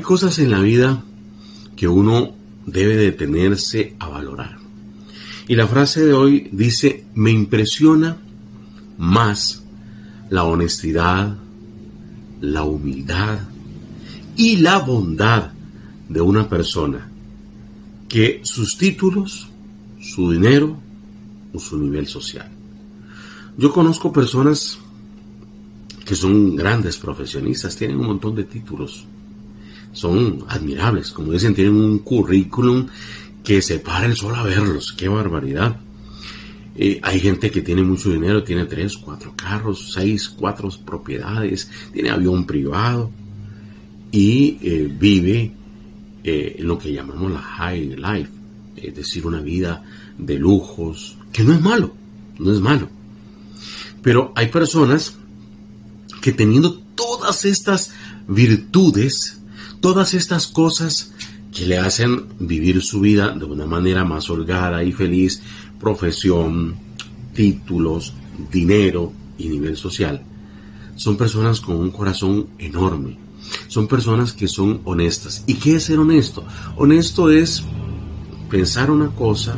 cosas en la vida que uno debe detenerse a valorar. Y la frase de hoy dice, me impresiona más la honestidad, la humildad y la bondad de una persona que sus títulos, su dinero o su nivel social. Yo conozco personas que son grandes profesionistas, tienen un montón de títulos, son admirables, como dicen, tienen un currículum que se para el sol a verlos, qué barbaridad. Eh, hay gente que tiene mucho dinero, tiene tres, cuatro carros, seis, cuatro propiedades, tiene avión privado y eh, vive eh, en lo que llamamos la high life, es decir, una vida de lujos, que no es malo, no es malo. Pero hay personas que teniendo todas estas virtudes, todas estas cosas que le hacen vivir su vida de una manera más holgada y feliz, profesión, títulos, dinero y nivel social, son personas con un corazón enorme. Son personas que son honestas. ¿Y qué es ser honesto? Honesto es pensar una cosa,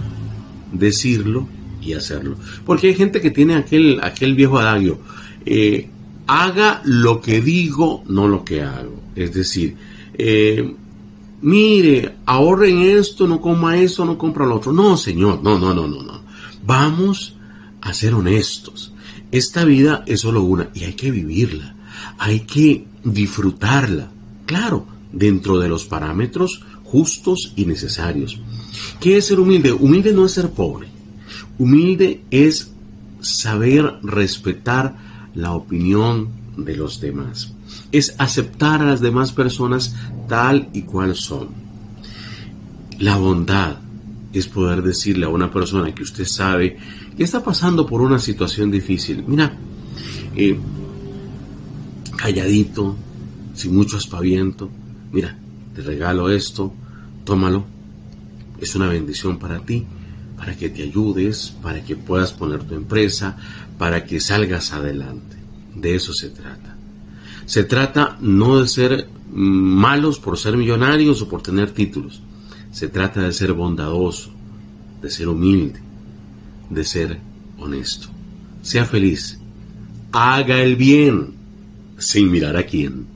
decirlo y hacerlo. Porque hay gente que tiene aquel, aquel viejo adagio, eh, haga lo que digo, no lo que hago. Es decir, eh, mire, ahorren esto, no coma esto, no compra lo otro. No, señor, no, no, no, no, no. Vamos a ser honestos. Esta vida es solo una y hay que vivirla. Hay que disfrutarla. Claro, dentro de los parámetros justos y necesarios. ¿Qué es ser humilde? Humilde no es ser pobre. Humilde es saber respetar la opinión de los demás es aceptar a las demás personas tal y cual son. La bondad es poder decirle a una persona que usted sabe que está pasando por una situación difícil, mira, eh, calladito, sin mucho aspaviento, mira, te regalo esto, tómalo, es una bendición para ti, para que te ayudes, para que puedas poner tu empresa, para que salgas adelante. De eso se trata. Se trata no de ser malos por ser millonarios o por tener títulos. Se trata de ser bondadoso, de ser humilde, de ser honesto. Sea feliz. Haga el bien sin mirar a quién.